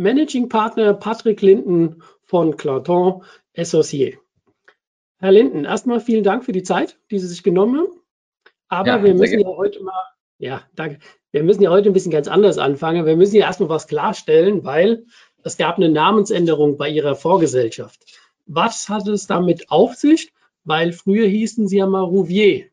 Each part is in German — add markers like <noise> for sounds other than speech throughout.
Managing Partner Patrick Linden von Clanton Associé. Herr Linden, erstmal vielen Dank für die Zeit, die Sie sich genommen haben. Aber ja, wir müssen ja heute mal, ja, danke. Wir müssen ja heute ein bisschen ganz anders anfangen. Wir müssen ja erstmal was klarstellen, weil es gab eine Namensänderung bei Ihrer Vorgesellschaft. Was hat es damit auf sich? Weil früher hießen Sie ja mal Rouvier.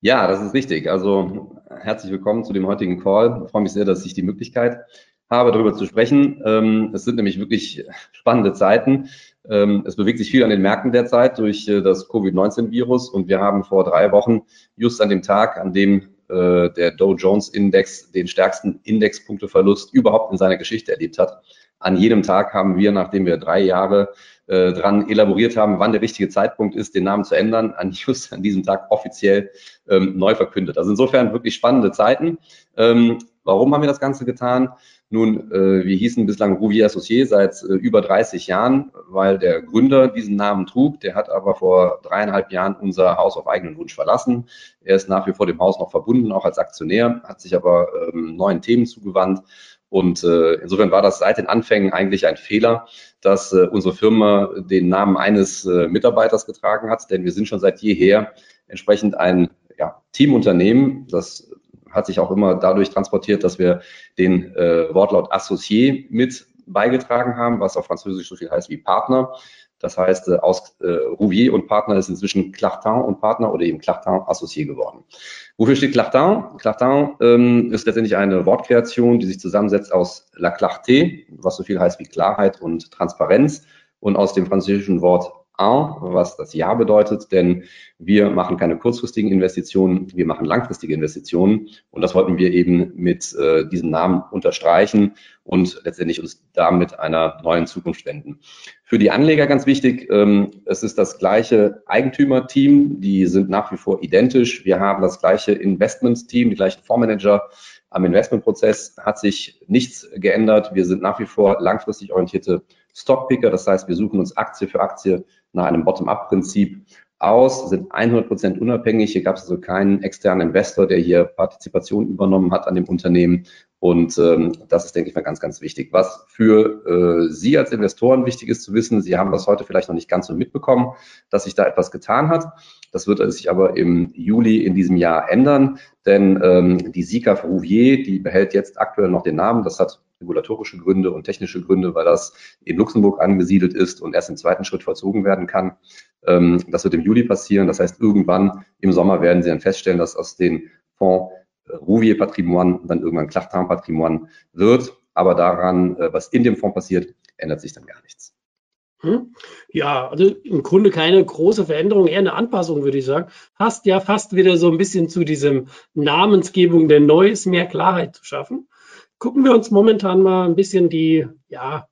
Ja, das ist richtig. Also herzlich willkommen zu dem heutigen Call. Ich freue mich sehr, dass ich die Möglichkeit habe, darüber zu sprechen. Ähm, es sind nämlich wirklich spannende Zeiten. Ähm, es bewegt sich viel an den Märkten derzeit durch äh, das Covid-19-Virus und wir haben vor drei Wochen just an dem Tag, an dem äh, der Dow Jones Index den stärksten Indexpunkteverlust überhaupt in seiner Geschichte erlebt hat. An jedem Tag haben wir, nachdem wir drei Jahre äh, dran elaboriert haben, wann der richtige Zeitpunkt ist, den Namen zu ändern, an <laughs> just an diesem Tag offiziell ähm, neu verkündet. Also insofern wirklich spannende Zeiten. Ähm, warum haben wir das Ganze getan? Nun, äh, wir hießen bislang Rouvier Associé seit äh, über 30 Jahren, weil der Gründer diesen Namen trug. Der hat aber vor dreieinhalb Jahren unser Haus auf eigenen Wunsch verlassen. Er ist nach wie vor dem Haus noch verbunden, auch als Aktionär, hat sich aber ähm, neuen Themen zugewandt. Und äh, insofern war das seit den Anfängen eigentlich ein Fehler, dass äh, unsere Firma den Namen eines äh, Mitarbeiters getragen hat, denn wir sind schon seit jeher entsprechend ein ja, Teamunternehmen, das hat sich auch immer dadurch transportiert, dass wir den äh, Wortlaut Associé mit beigetragen haben, was auf Französisch so viel heißt wie Partner. Das heißt, äh, aus äh, Rouvier und Partner ist inzwischen Clartin und Partner oder eben Clartin Associé geworden. Wofür steht Clartin? Clartin ähm, ist letztendlich eine Wortkreation, die sich zusammensetzt aus La Clarté, was so viel heißt wie Klarheit und Transparenz, und aus dem französischen Wort A, was das Ja bedeutet, denn wir machen keine kurzfristigen Investitionen, wir machen langfristige Investitionen und das wollten wir eben mit äh, diesem Namen unterstreichen und letztendlich uns damit einer neuen Zukunft wenden. Für die Anleger ganz wichtig, ähm, es ist das gleiche Eigentümerteam, die sind nach wie vor identisch. Wir haben das gleiche Investmentsteam, die gleichen Fondsmanager. Am Investmentprozess hat sich nichts geändert. Wir sind nach wie vor langfristig orientierte Stockpicker. Das heißt, wir suchen uns Aktie für Aktie nach einem Bottom-up-Prinzip aus, sind 100 Prozent unabhängig. Hier gab es also keinen externen Investor, der hier Partizipation übernommen hat an dem Unternehmen. Und ähm, das ist, denke ich mal, ganz, ganz wichtig. Was für äh, Sie als Investoren wichtig ist zu wissen, Sie haben das heute vielleicht noch nicht ganz so mitbekommen, dass sich da etwas getan hat. Das wird sich aber im Juli in diesem Jahr ändern, denn ähm, die Sika Rouvier, die behält jetzt aktuell noch den Namen. Das hat regulatorische Gründe und technische Gründe, weil das in Luxemburg angesiedelt ist und erst im zweiten Schritt vollzogen werden kann. Ähm, das wird im Juli passieren. Das heißt, irgendwann im Sommer werden Sie dann feststellen, dass aus den Fonds äh, Rouvier Patrimoine dann irgendwann Clachtin Patrimoine wird. Aber daran, äh, was in dem Fonds passiert, ändert sich dann gar nichts. Hm? Ja, also im Grunde keine große Veränderung, eher eine Anpassung, würde ich sagen. Passt ja fast wieder so ein bisschen zu diesem Namensgebung der Neues, mehr Klarheit zu schaffen gucken wir uns momentan mal ein bisschen die, ja,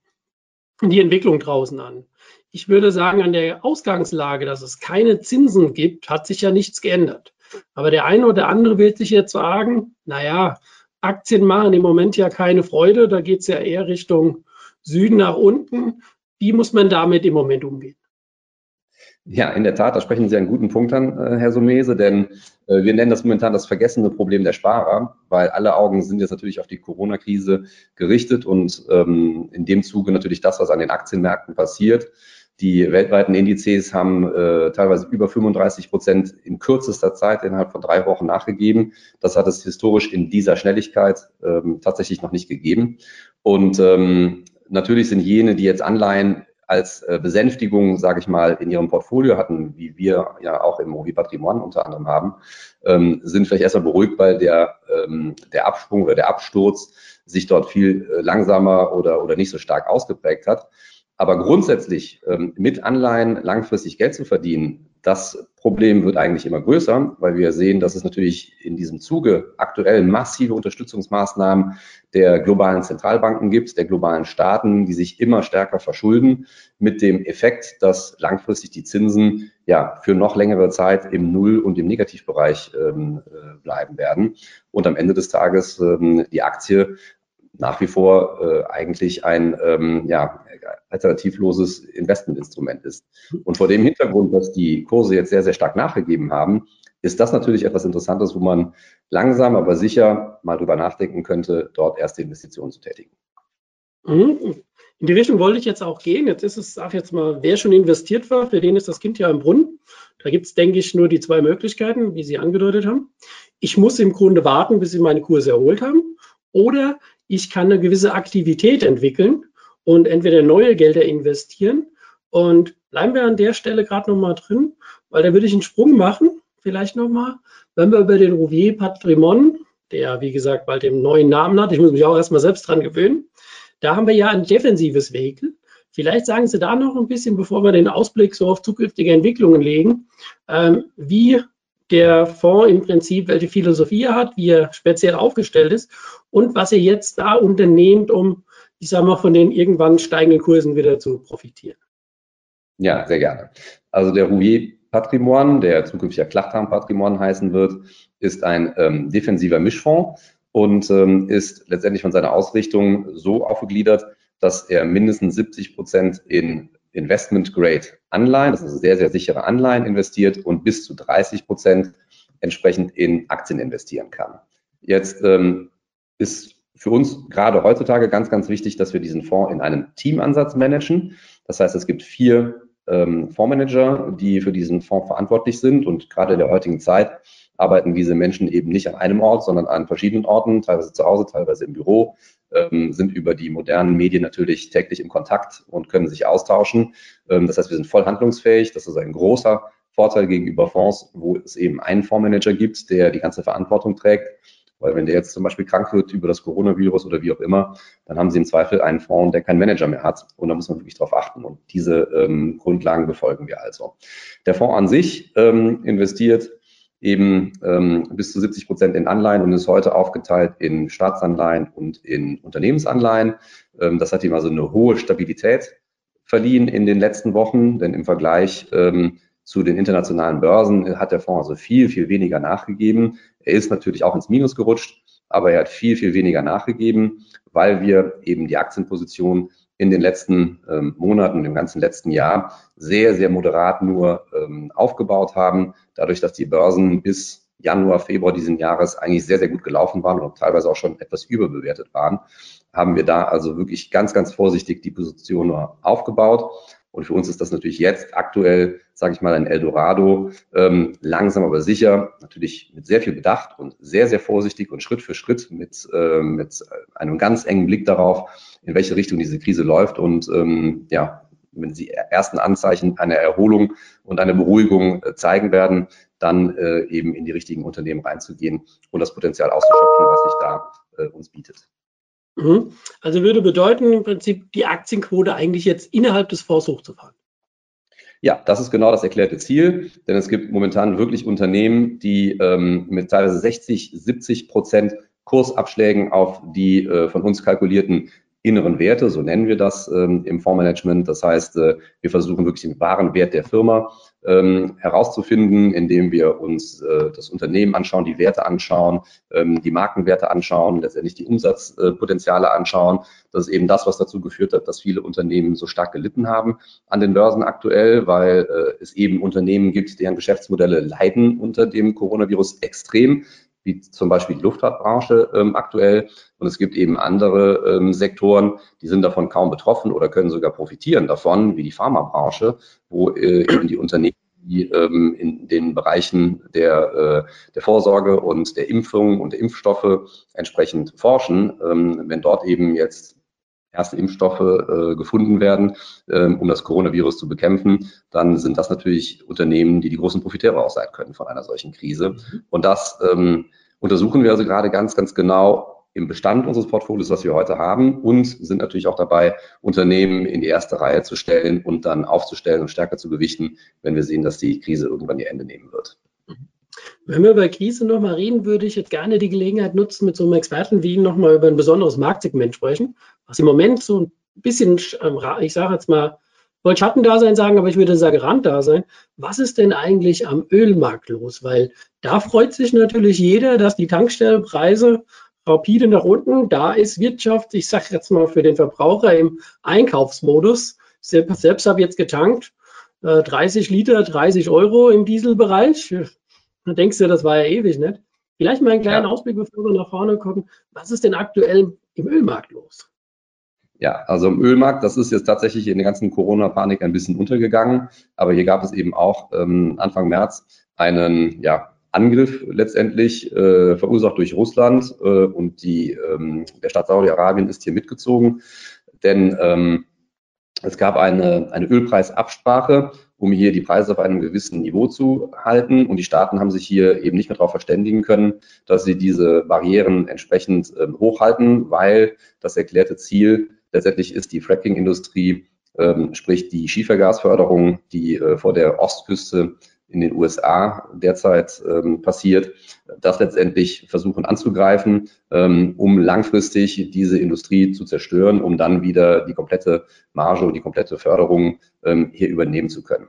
die Entwicklung draußen an. Ich würde sagen, an der Ausgangslage, dass es keine Zinsen gibt, hat sich ja nichts geändert. Aber der eine oder andere will sich jetzt sagen, naja, Aktien machen im Moment ja keine Freude, da geht es ja eher Richtung Süden nach unten. Wie muss man damit im Moment umgehen? Ja, in der Tat, da sprechen Sie einen guten Punkt an, äh, Herr Sumese, denn äh, wir nennen das momentan das vergessene Problem der Sparer, weil alle Augen sind jetzt natürlich auf die Corona-Krise gerichtet und ähm, in dem Zuge natürlich das, was an den Aktienmärkten passiert. Die weltweiten Indizes haben äh, teilweise über 35 Prozent in kürzester Zeit innerhalb von drei Wochen nachgegeben. Das hat es historisch in dieser Schnelligkeit ähm, tatsächlich noch nicht gegeben. Und ähm, natürlich sind jene, die jetzt Anleihen als äh, Besänftigung, sage ich mal, in ihrem Portfolio hatten, wie wir ja auch im Movi Patrimoine unter anderem haben, ähm, sind vielleicht erstmal beruhigt, weil der, ähm, der Absprung oder der Absturz sich dort viel äh, langsamer oder, oder nicht so stark ausgeprägt hat. Aber grundsätzlich ähm, mit Anleihen langfristig Geld zu verdienen, Das Problem wird eigentlich immer größer, weil wir sehen, dass es natürlich in diesem Zuge aktuell massive Unterstützungsmaßnahmen der globalen Zentralbanken gibt, der globalen Staaten, die sich immer stärker verschulden, mit dem Effekt, dass langfristig die Zinsen ja für noch längere Zeit im Null- und im Negativbereich ähm, äh, bleiben werden. Und am Ende des Tages ähm, die Aktie nach wie vor äh, eigentlich ein ähm, ja, alternativloses Investmentinstrument ist. Und vor dem Hintergrund, dass die Kurse jetzt sehr, sehr stark nachgegeben haben, ist das natürlich etwas Interessantes, wo man langsam, aber sicher mal drüber nachdenken könnte, dort erste Investitionen zu tätigen. Mhm. In die Richtung wollte ich jetzt auch gehen. Jetzt ist es, sag jetzt mal, wer schon investiert war, für den ist das Kind ja im Brunnen. Da gibt es, denke ich, nur die zwei Möglichkeiten, wie Sie angedeutet haben. Ich muss im Grunde warten, bis Sie meine Kurse erholt haben. Oder ich kann eine gewisse Aktivität entwickeln und entweder neue Gelder investieren. Und bleiben wir an der Stelle gerade nochmal drin, weil da würde ich einen Sprung machen, vielleicht nochmal, wenn wir über den Rouvier Patrimon, der wie gesagt bald den neuen Namen hat, ich muss mich auch erstmal selbst dran gewöhnen, da haben wir ja ein defensives Vehikel. Vielleicht sagen Sie da noch ein bisschen, bevor wir den Ausblick so auf zukünftige Entwicklungen legen, ähm, wie der Fonds im Prinzip, welche Philosophie er hat, wie er speziell aufgestellt ist und was er jetzt da unternehmt, um, ich sage mal, von den irgendwann steigenden Kursen wieder zu profitieren. Ja, sehr gerne. Also der Rouvier Patrimoine, der zukünftig ja Klachtam Patrimoine heißen wird, ist ein ähm, defensiver Mischfonds und ähm, ist letztendlich von seiner Ausrichtung so aufgegliedert, dass er mindestens 70 Prozent in Investment-Grade-Anleihen, das ist sehr, sehr sichere Anleihen investiert und bis zu 30 Prozent entsprechend in Aktien investieren kann. Jetzt ähm, ist für uns gerade heutzutage ganz, ganz wichtig, dass wir diesen Fonds in einem Teamansatz managen. Das heißt, es gibt vier ähm, Fondsmanager, die für diesen Fonds verantwortlich sind und gerade in der heutigen Zeit arbeiten diese Menschen eben nicht an einem Ort, sondern an verschiedenen Orten, teilweise zu Hause, teilweise im Büro, ähm, sind über die modernen Medien natürlich täglich im Kontakt und können sich austauschen. Ähm, das heißt, wir sind voll handlungsfähig. Das ist ein großer Vorteil gegenüber Fonds, wo es eben einen Fondsmanager gibt, der die ganze Verantwortung trägt. Weil wenn der jetzt zum Beispiel krank wird über das Coronavirus oder wie auch immer, dann haben Sie im Zweifel einen Fonds, der keinen Manager mehr hat. Und da muss man wirklich darauf achten. Und diese ähm, Grundlagen befolgen wir also. Der Fonds an sich ähm, investiert eben ähm, bis zu 70 Prozent in Anleihen und ist heute aufgeteilt in Staatsanleihen und in Unternehmensanleihen. Ähm, das hat ihm also eine hohe Stabilität verliehen in den letzten Wochen, denn im Vergleich ähm, zu den internationalen Börsen hat der Fonds also viel, viel weniger nachgegeben. Er ist natürlich auch ins Minus gerutscht, aber er hat viel, viel weniger nachgegeben, weil wir eben die Aktienposition in den letzten ähm, Monaten, im ganzen letzten Jahr sehr, sehr moderat nur ähm, aufgebaut haben. Dadurch, dass die Börsen bis Januar, Februar diesen Jahres eigentlich sehr, sehr gut gelaufen waren und teilweise auch schon etwas überbewertet waren, haben wir da also wirklich ganz, ganz vorsichtig die Position nur aufgebaut. Und für uns ist das natürlich jetzt aktuell, sage ich mal, ein Eldorado, ähm, langsam aber sicher, natürlich mit sehr viel Bedacht und sehr, sehr vorsichtig und Schritt für Schritt mit, äh, mit einem ganz engen Blick darauf, in welche Richtung diese Krise läuft. Und ähm, ja, wenn sie ersten Anzeichen einer Erholung und einer Beruhigung äh, zeigen werden, dann äh, eben in die richtigen Unternehmen reinzugehen und das Potenzial auszuschöpfen, was sich da äh, uns bietet. Mhm. Also würde bedeuten im Prinzip die Aktienquote eigentlich jetzt innerhalb des Fonds hochzufahren. Ja, das ist genau das erklärte Ziel, denn es gibt momentan wirklich Unternehmen, die ähm, mit teilweise 60, 70 Prozent Kursabschlägen auf die äh, von uns kalkulierten inneren Werte, so nennen wir das ähm, im Fondsmanagement. Das heißt, äh, wir versuchen wirklich den wahren Wert der Firma ähm, herauszufinden, indem wir uns äh, das Unternehmen anschauen, die Werte anschauen, ähm, die Markenwerte anschauen, letztendlich die Umsatzpotenziale anschauen. Das ist eben das, was dazu geführt hat, dass viele Unternehmen so stark gelitten haben an den Börsen aktuell, weil äh, es eben Unternehmen gibt, deren Geschäftsmodelle leiden unter dem Coronavirus extrem wie zum Beispiel die Luftfahrtbranche ähm, aktuell. Und es gibt eben andere ähm, Sektoren, die sind davon kaum betroffen oder können sogar profitieren davon, wie die Pharmabranche, wo äh, eben die Unternehmen die ähm, in den Bereichen der, äh, der Vorsorge und der Impfung und der Impfstoffe entsprechend forschen. Ähm, wenn dort eben jetzt erste Impfstoffe äh, gefunden werden, ähm, um das Coronavirus zu bekämpfen, dann sind das natürlich Unternehmen, die die großen Profiteure auch sein können von einer solchen Krise. Und das ähm, untersuchen wir also gerade ganz, ganz genau im Bestand unseres Portfolios, was wir heute haben, und sind natürlich auch dabei, Unternehmen in die erste Reihe zu stellen und dann aufzustellen und stärker zu gewichten, wenn wir sehen, dass die Krise irgendwann ihr Ende nehmen wird. Wenn wir über Krise nochmal reden, würde ich jetzt gerne die Gelegenheit nutzen, mit so einem Experten wie Ihnen nochmal über ein besonderes Marktsegment sprechen, was im Moment so ein bisschen, ähm, ich sage jetzt mal, wollte Schattendasein sagen, aber ich würde sagen Randdasein. Was ist denn eigentlich am Ölmarkt los? Weil da freut sich natürlich jeder, dass die Tankstellenpreise rapide nach unten. Da ist Wirtschaft, ich sage jetzt mal für den Verbraucher im Einkaufsmodus. Selbst, selbst habe jetzt getankt, 30 äh, Liter, 30 Euro im Dieselbereich. Da denkst du, das war ja ewig, nicht? Vielleicht mal einen kleinen ja. Ausblick, bevor wir nach vorne gucken. Was ist denn aktuell im Ölmarkt los? Ja, also im Ölmarkt, das ist jetzt tatsächlich in der ganzen Corona-Panik ein bisschen untergegangen. Aber hier gab es eben auch ähm, Anfang März einen ja, Angriff letztendlich, äh, verursacht durch Russland. Äh, und die, ähm, der Staat Saudi-Arabien ist hier mitgezogen. Denn ähm, es gab eine, eine Ölpreisabsprache, um hier die Preise auf einem gewissen Niveau zu halten. Und die Staaten haben sich hier eben nicht mehr darauf verständigen können, dass sie diese Barrieren entsprechend äh, hochhalten, weil das erklärte Ziel letztendlich ist die Fracking-Industrie, ähm, sprich die Schiefergasförderung, die äh, vor der Ostküste in den USA derzeit ähm, passiert, das letztendlich versuchen anzugreifen, ähm, um langfristig diese Industrie zu zerstören, um dann wieder die komplette Marge und die komplette Förderung ähm, hier übernehmen zu können.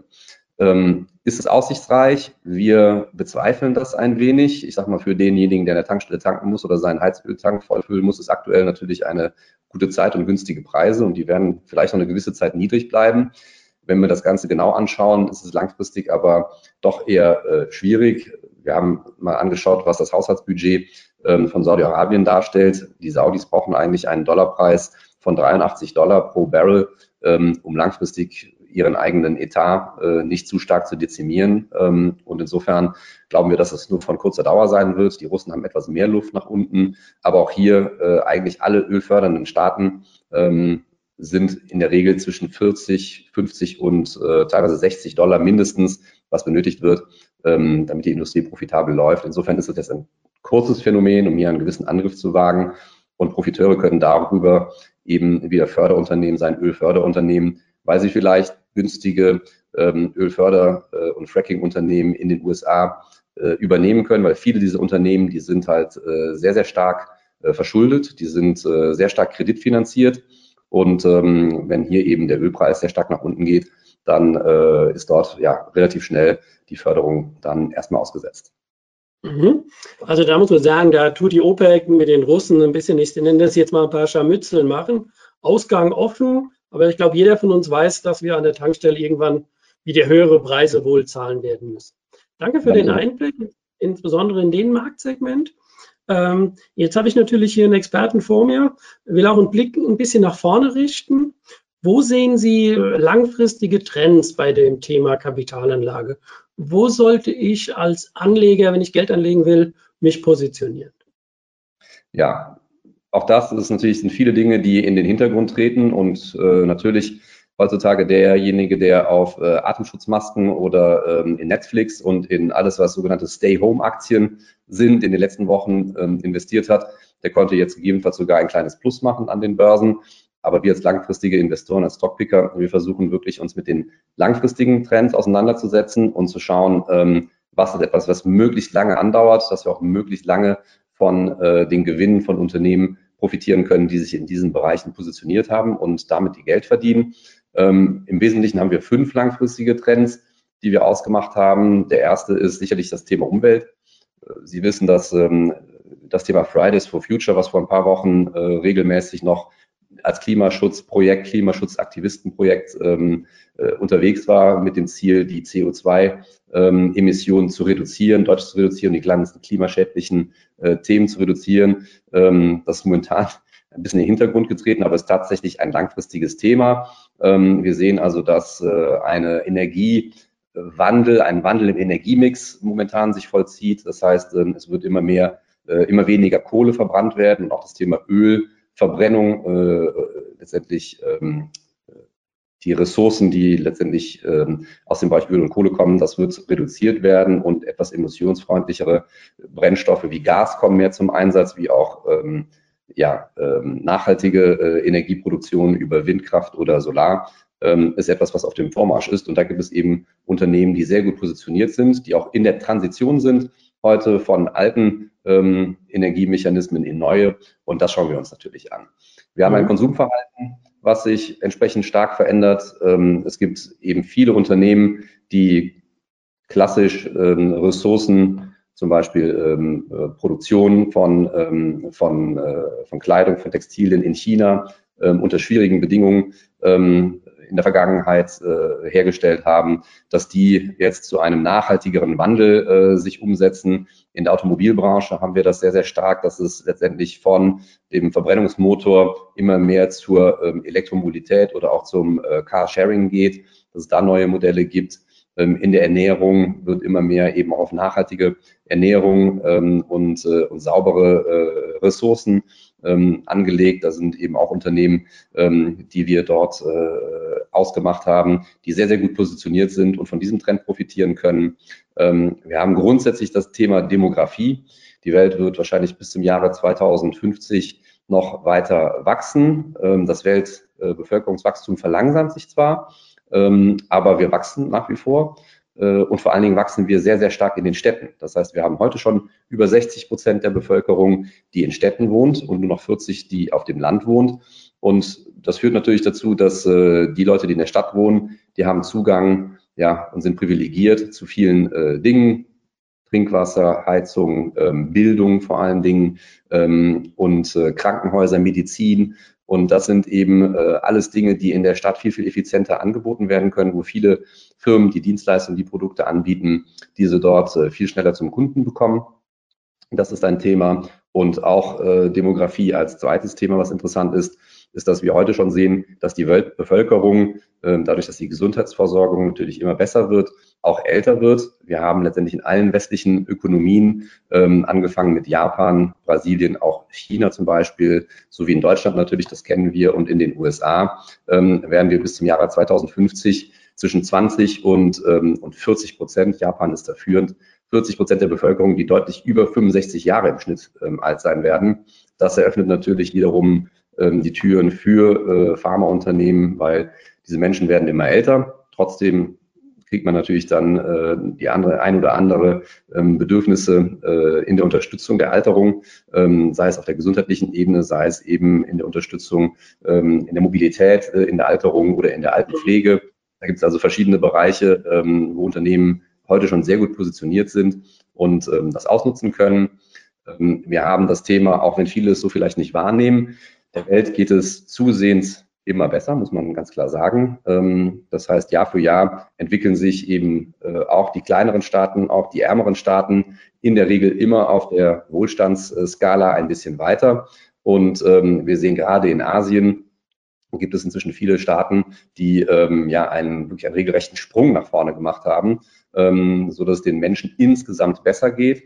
Ähm, ist es aussichtsreich? Wir bezweifeln das ein wenig. Ich sage mal, für denjenigen, der an der Tankstelle tanken muss oder seinen Heizöltank vollfüllen muss, ist aktuell natürlich eine gute Zeit und günstige Preise und die werden vielleicht noch eine gewisse Zeit niedrig bleiben. Wenn wir das Ganze genau anschauen, ist es langfristig aber doch eher äh, schwierig. Wir haben mal angeschaut, was das Haushaltsbudget ähm, von Saudi-Arabien darstellt. Die Saudis brauchen eigentlich einen Dollarpreis von 83 Dollar pro Barrel, ähm, um langfristig ihren eigenen Etat äh, nicht zu stark zu dezimieren. Ähm, und insofern glauben wir, dass es nur von kurzer Dauer sein wird. Die Russen haben etwas mehr Luft nach unten, aber auch hier äh, eigentlich alle ölfördernden Staaten ähm, sind in der Regel zwischen 40, 50 und äh, teilweise 60 Dollar mindestens, was benötigt wird, ähm, damit die Industrie profitabel läuft. Insofern ist es jetzt ein kurzes Phänomen, um hier einen gewissen Angriff zu wagen. Und Profiteure können darüber eben wieder Förderunternehmen sein, Ölförderunternehmen, weil sie vielleicht günstige ähm, Ölförder- äh, und Fracking-Unternehmen in den USA äh, übernehmen können, weil viele dieser Unternehmen, die sind halt äh, sehr, sehr stark äh, verschuldet, die sind äh, sehr stark kreditfinanziert. Und ähm, wenn hier eben der Ölpreis sehr stark nach unten geht, dann äh, ist dort ja relativ schnell die Förderung dann erstmal ausgesetzt. Mhm. Also da muss man sagen, da tut die OPEC mit den Russen ein bisschen, ich nenne das jetzt mal ein paar Scharmützeln machen. Ausgang offen, aber ich glaube, jeder von uns weiß, dass wir an der Tankstelle irgendwann wieder höhere Preise wohl zahlen werden müssen. Danke für Danke. den Einblick, insbesondere in den Marktsegment. Ähm, jetzt habe ich natürlich hier einen Experten vor mir, will auch einen Blick ein bisschen nach vorne richten. Wo sehen Sie langfristige Trends bei dem Thema Kapitalanlage? Wo sollte ich als Anleger, wenn ich Geld anlegen will, mich positionieren? Ja, auch das ist natürlich sind viele Dinge, die in den Hintergrund treten und äh, natürlich heutzutage derjenige, der auf äh, Atemschutzmasken oder ähm, in Netflix und in alles, was sogenannte Stay-Home-Aktien sind, in den letzten Wochen ähm, investiert hat, der konnte jetzt gegebenenfalls sogar ein kleines Plus machen an den Börsen. Aber wir als langfristige Investoren, als Stockpicker, wir versuchen wirklich uns mit den langfristigen Trends auseinanderzusetzen und zu schauen, ähm, was ist etwas, was möglichst lange andauert, dass wir auch möglichst lange von äh, den Gewinnen von Unternehmen profitieren können, die sich in diesen Bereichen positioniert haben und damit die Geld verdienen. Ähm, Im Wesentlichen haben wir fünf langfristige Trends, die wir ausgemacht haben. Der erste ist sicherlich das Thema Umwelt. Äh, Sie wissen, dass ähm, das Thema Fridays for Future, was vor ein paar Wochen äh, regelmäßig noch als Klimaschutzprojekt, Klimaschutzaktivistenprojekt ähm, äh, unterwegs war mit dem Ziel, die CO2-Emissionen ähm, zu reduzieren, deutlich zu reduzieren, die ganzen klimaschädlichen äh, Themen zu reduzieren. Ähm, das ist momentan <laughs> ein bisschen in den Hintergrund getreten, aber es ist tatsächlich ein langfristiges Thema. Ähm, wir sehen also, dass äh, eine Energiewandel, ein Wandel im Energiemix momentan sich vollzieht. Das heißt, ähm, es wird immer mehr, äh, immer weniger Kohle verbrannt werden und auch das Thema Öl Verbrennung äh, letztendlich ähm, die Ressourcen, die letztendlich ähm, aus dem Bereich Öl und Kohle kommen, das wird reduziert werden und etwas emissionsfreundlichere Brennstoffe wie Gas kommen mehr zum Einsatz, wie auch ähm, ja, ähm, nachhaltige äh, Energieproduktion über Windkraft oder Solar ähm, ist etwas, was auf dem Vormarsch ist. Und da gibt es eben Unternehmen, die sehr gut positioniert sind, die auch in der Transition sind, heute von alten ähm, Energiemechanismen in neue. Und das schauen wir uns natürlich an. Wir haben ein mhm. Konsumverhalten, was sich entsprechend stark verändert. Ähm, es gibt eben viele Unternehmen, die klassisch ähm, Ressourcen, zum Beispiel ähm, äh, Produktion von, ähm, von, äh, von Kleidung, von Textilien in China ähm, unter schwierigen Bedingungen ähm, in der Vergangenheit äh, hergestellt haben, dass die jetzt zu einem nachhaltigeren Wandel äh, sich umsetzen. In der Automobilbranche haben wir das sehr, sehr stark, dass es letztendlich von dem Verbrennungsmotor immer mehr zur ähm, Elektromobilität oder auch zum äh, Carsharing geht, dass es da neue Modelle gibt. Ähm, in der Ernährung wird immer mehr eben auf nachhaltige Ernährung ähm, und, äh, und saubere äh, Ressourcen ähm, angelegt. Da sind eben auch Unternehmen, ähm, die wir dort äh, ausgemacht haben, die sehr, sehr gut positioniert sind und von diesem Trend profitieren können. Ähm, wir haben grundsätzlich das Thema Demografie. Die Welt wird wahrscheinlich bis zum Jahre 2050 noch weiter wachsen. Ähm, das Weltbevölkerungswachstum verlangsamt sich zwar, ähm, aber wir wachsen nach wie vor. Äh, und vor allen Dingen wachsen wir sehr, sehr stark in den Städten. Das heißt, wir haben heute schon über 60 Prozent der Bevölkerung, die in Städten wohnt und nur noch 40, die auf dem Land wohnt. Und das führt natürlich dazu, dass äh, die Leute, die in der Stadt wohnen, die haben Zugang ja, und sind privilegiert zu vielen äh, Dingen, Trinkwasser, Heizung, ähm, Bildung vor allen Dingen ähm, und äh, Krankenhäuser, Medizin und das sind eben äh, alles Dinge, die in der Stadt viel, viel effizienter angeboten werden können, wo viele Firmen, die Dienstleistungen, die Produkte anbieten, diese dort äh, viel schneller zum Kunden bekommen. Das ist ein Thema. Und auch äh, Demografie als zweites Thema, was interessant ist, ist, dass wir heute schon sehen, dass die Weltbevölkerung, äh, dadurch, dass die Gesundheitsversorgung natürlich immer besser wird, auch älter wird. Wir haben letztendlich in allen westlichen Ökonomien, ähm, angefangen mit Japan, Brasilien, auch China zum Beispiel, sowie in Deutschland natürlich, das kennen wir, und in den USA, ähm, werden wir bis zum Jahre 2050 zwischen 20 und, ähm, und 40 Prozent, Japan ist da führend, 40 Prozent der Bevölkerung, die deutlich über 65 Jahre im Schnitt ähm, alt sein werden. Das eröffnet natürlich wiederum ähm, die Türen für äh, Pharmaunternehmen, weil diese Menschen werden immer älter. Trotzdem kriegt man natürlich dann äh, die andere, ein oder andere ähm, Bedürfnisse äh, in der Unterstützung der Alterung, ähm, sei es auf der gesundheitlichen Ebene, sei es eben in der Unterstützung ähm, in der Mobilität, in der Alterung oder in der Altenpflege. Da gibt es also verschiedene Bereiche, ähm, wo Unternehmen heute schon sehr gut positioniert sind und ähm, das ausnutzen können. Ähm, wir haben das Thema, auch wenn viele es so vielleicht nicht wahrnehmen, der Welt geht es zusehends immer besser, muss man ganz klar sagen. Ähm, das heißt, Jahr für Jahr entwickeln sich eben äh, auch die kleineren Staaten, auch die ärmeren Staaten in der Regel immer auf der Wohlstandsskala ein bisschen weiter. Und ähm, wir sehen gerade in Asien, gibt es inzwischen viele Staaten, die ähm, ja einen wirklich einen regelrechten Sprung nach vorne gemacht haben, so dass es den Menschen insgesamt besser geht.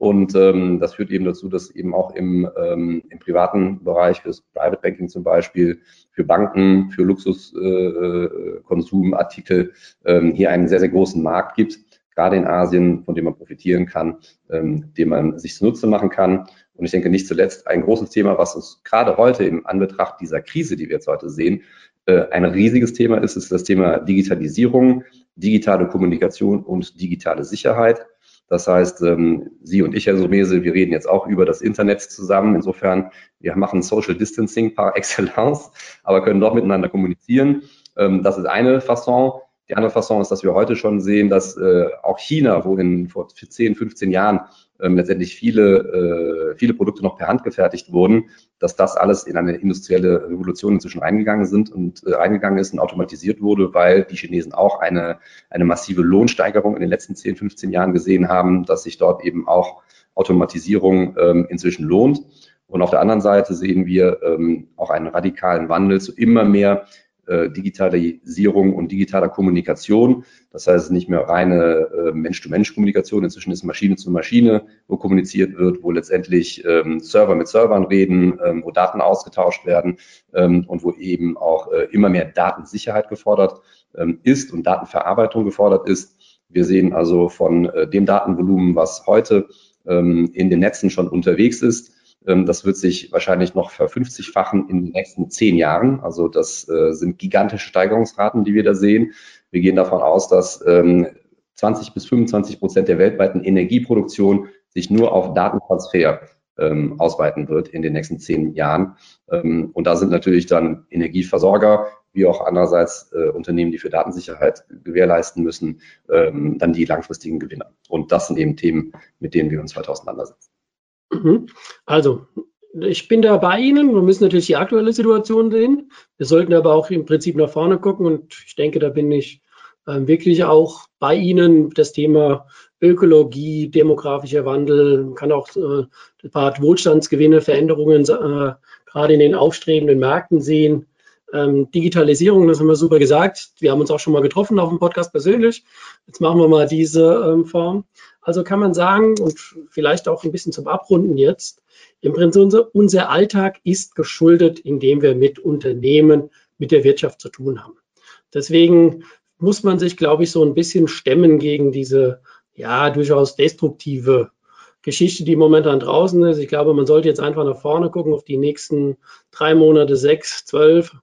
Und ähm, das führt eben dazu, dass eben auch im, ähm, im privaten Bereich, fürs Private Banking zum Beispiel, für Banken, für Luxuskonsumartikel äh, ähm, hier einen sehr, sehr großen Markt gibt, gerade in Asien, von dem man profitieren kann, ähm, dem man sich zunutze machen kann. Und ich denke nicht zuletzt ein großes Thema, was uns gerade heute im Anbetracht dieser Krise, die wir jetzt heute sehen, äh, ein riesiges Thema ist, ist das Thema Digitalisierung, digitale Kommunikation und digitale Sicherheit. Das heißt, ähm, Sie und ich, Herr Sumese, wir reden jetzt auch über das Internet zusammen. Insofern, wir machen Social Distancing par excellence, aber können doch miteinander kommunizieren. Ähm, das ist eine Fasson. Die andere Fasson ist, dass wir heute schon sehen, dass äh, auch China, wo in vor 10, 15 Jahren ähm, letztendlich viele, äh, viele Produkte noch per Hand gefertigt wurden, dass das alles in eine industrielle Revolution inzwischen reingegangen sind und äh, reingegangen ist und automatisiert wurde, weil die Chinesen auch eine, eine massive Lohnsteigerung in den letzten 10, 15 Jahren gesehen haben, dass sich dort eben auch Automatisierung ähm, inzwischen lohnt. Und auf der anderen Seite sehen wir ähm, auch einen radikalen Wandel zu immer mehr äh, Digitalisierung und digitaler Kommunikation. Das heißt, nicht mehr reine äh, Mensch-to-Mensch-Kommunikation. Inzwischen ist Maschine zu Maschine, wo kommuniziert wird, wo letztendlich ähm, Server mit Servern reden, ähm, wo Daten ausgetauscht werden ähm, und wo eben auch äh, immer mehr Datensicherheit gefordert ähm, ist und Datenverarbeitung gefordert ist. Wir sehen also von äh, dem Datenvolumen, was heute ähm, in den Netzen schon unterwegs ist, das wird sich wahrscheinlich noch verfünfzigfachen in den nächsten zehn Jahren. Also das äh, sind gigantische Steigerungsraten, die wir da sehen. Wir gehen davon aus, dass ähm, 20 bis 25 Prozent der weltweiten Energieproduktion sich nur auf Datentransfer ähm, ausweiten wird in den nächsten zehn Jahren. Ähm, und da sind natürlich dann Energieversorger wie auch andererseits äh, Unternehmen, die für Datensicherheit gewährleisten müssen, ähm, dann die langfristigen Gewinner. Und das sind eben Themen, mit denen wir uns weiter auseinandersetzen. Mhm. Also, ich bin da bei Ihnen. Wir müssen natürlich die aktuelle Situation sehen. Wir sollten aber auch im Prinzip nach vorne gucken. Und ich denke, da bin ich äh, wirklich auch bei Ihnen. Das Thema Ökologie, demografischer Wandel, kann auch äh, ein paar Wohlstandsgewinne, Veränderungen äh, gerade in den aufstrebenden Märkten sehen. Ähm, Digitalisierung, das haben wir super gesagt. Wir haben uns auch schon mal getroffen auf dem Podcast persönlich. Jetzt machen wir mal diese ähm, Form. Also kann man sagen, und vielleicht auch ein bisschen zum Abrunden jetzt, im Prinzip unser, unser Alltag ist geschuldet, indem wir mit Unternehmen, mit der Wirtschaft zu tun haben. Deswegen muss man sich, glaube ich, so ein bisschen stemmen gegen diese, ja, durchaus destruktive Geschichte, die momentan draußen ist. Ich glaube, man sollte jetzt einfach nach vorne gucken auf die nächsten drei Monate, sechs, zwölf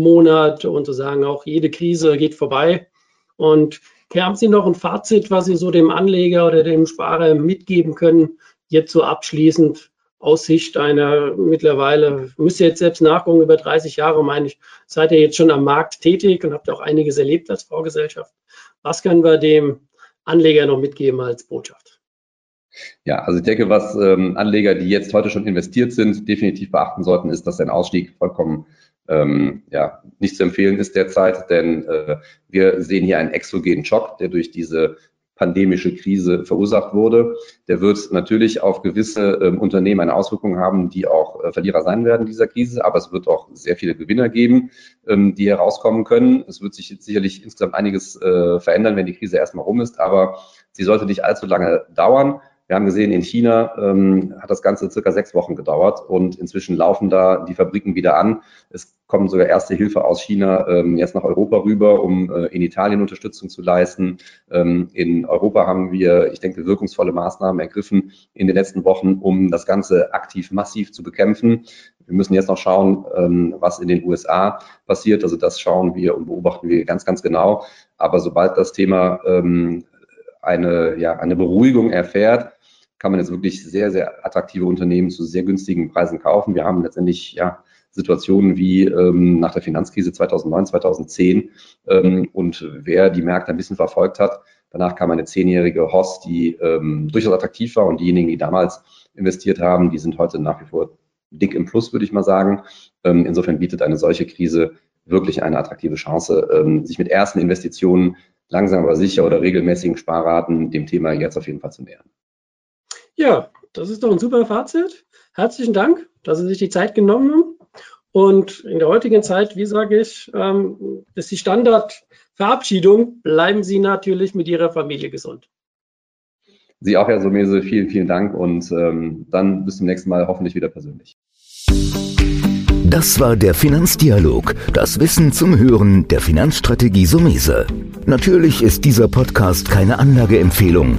Monat und zu sagen, auch jede Krise geht vorbei. Und haben Sie noch ein Fazit, was Sie so dem Anleger oder dem Sparer mitgeben können, jetzt so abschließend aus Sicht einer mittlerweile, müsst ihr jetzt selbst nachgucken, über 30 Jahre, meine ich, seid ihr jetzt schon am Markt tätig und habt auch einiges erlebt als Vorgesellschaft. Was können wir dem Anleger noch mitgeben als Botschaft? Ja, also ich denke, was ähm, Anleger, die jetzt heute schon investiert sind, definitiv beachten sollten, ist, dass ein Ausstieg vollkommen ähm, ja, nicht zu empfehlen ist derzeit, denn äh, wir sehen hier einen exogenen Schock, der durch diese pandemische Krise verursacht wurde. Der wird natürlich auf gewisse ähm, Unternehmen eine Auswirkung haben, die auch äh, Verlierer sein werden dieser Krise, aber es wird auch sehr viele Gewinner geben, ähm, die herauskommen können. Es wird sich sicherlich insgesamt einiges äh, verändern, wenn die Krise erstmal rum ist, aber sie sollte nicht allzu lange dauern. Wir haben gesehen, in China ähm, hat das Ganze circa sechs Wochen gedauert und inzwischen laufen da die Fabriken wieder an. Es kommen sogar erste Hilfe aus China ähm, jetzt nach Europa rüber, um äh, in Italien Unterstützung zu leisten. Ähm, in Europa haben wir, ich denke, wirkungsvolle Maßnahmen ergriffen in den letzten Wochen, um das Ganze aktiv massiv zu bekämpfen. Wir müssen jetzt noch schauen, ähm, was in den USA passiert. Also das schauen wir und beobachten wir ganz, ganz genau. Aber sobald das Thema ähm, eine, ja, eine Beruhigung erfährt, kann man jetzt wirklich sehr, sehr attraktive Unternehmen zu sehr günstigen Preisen kaufen. Wir haben letztendlich ja Situationen wie ähm, nach der Finanzkrise 2009, 2010. Ähm, und wer die Märkte ein bisschen verfolgt hat, danach kam eine zehnjährige Hoss, die ähm, durchaus attraktiv war. Und diejenigen, die damals investiert haben, die sind heute nach wie vor dick im Plus, würde ich mal sagen. Ähm, insofern bietet eine solche Krise wirklich eine attraktive Chance, ähm, sich mit ersten Investitionen langsam aber sicher oder regelmäßigen Sparraten dem Thema jetzt auf jeden Fall zu nähern. Ja, das ist doch ein super Fazit. Herzlichen Dank, dass Sie sich die Zeit genommen haben. Und in der heutigen Zeit, wie sage ich, ähm, ist die Standardverabschiedung, bleiben Sie natürlich mit Ihrer Familie gesund. Sie auch, Herr Somese, vielen, vielen Dank und ähm, dann bis zum nächsten Mal hoffentlich wieder persönlich. Das war der Finanzdialog, das Wissen zum Hören der Finanzstrategie Sumese. Natürlich ist dieser Podcast keine Anlageempfehlung.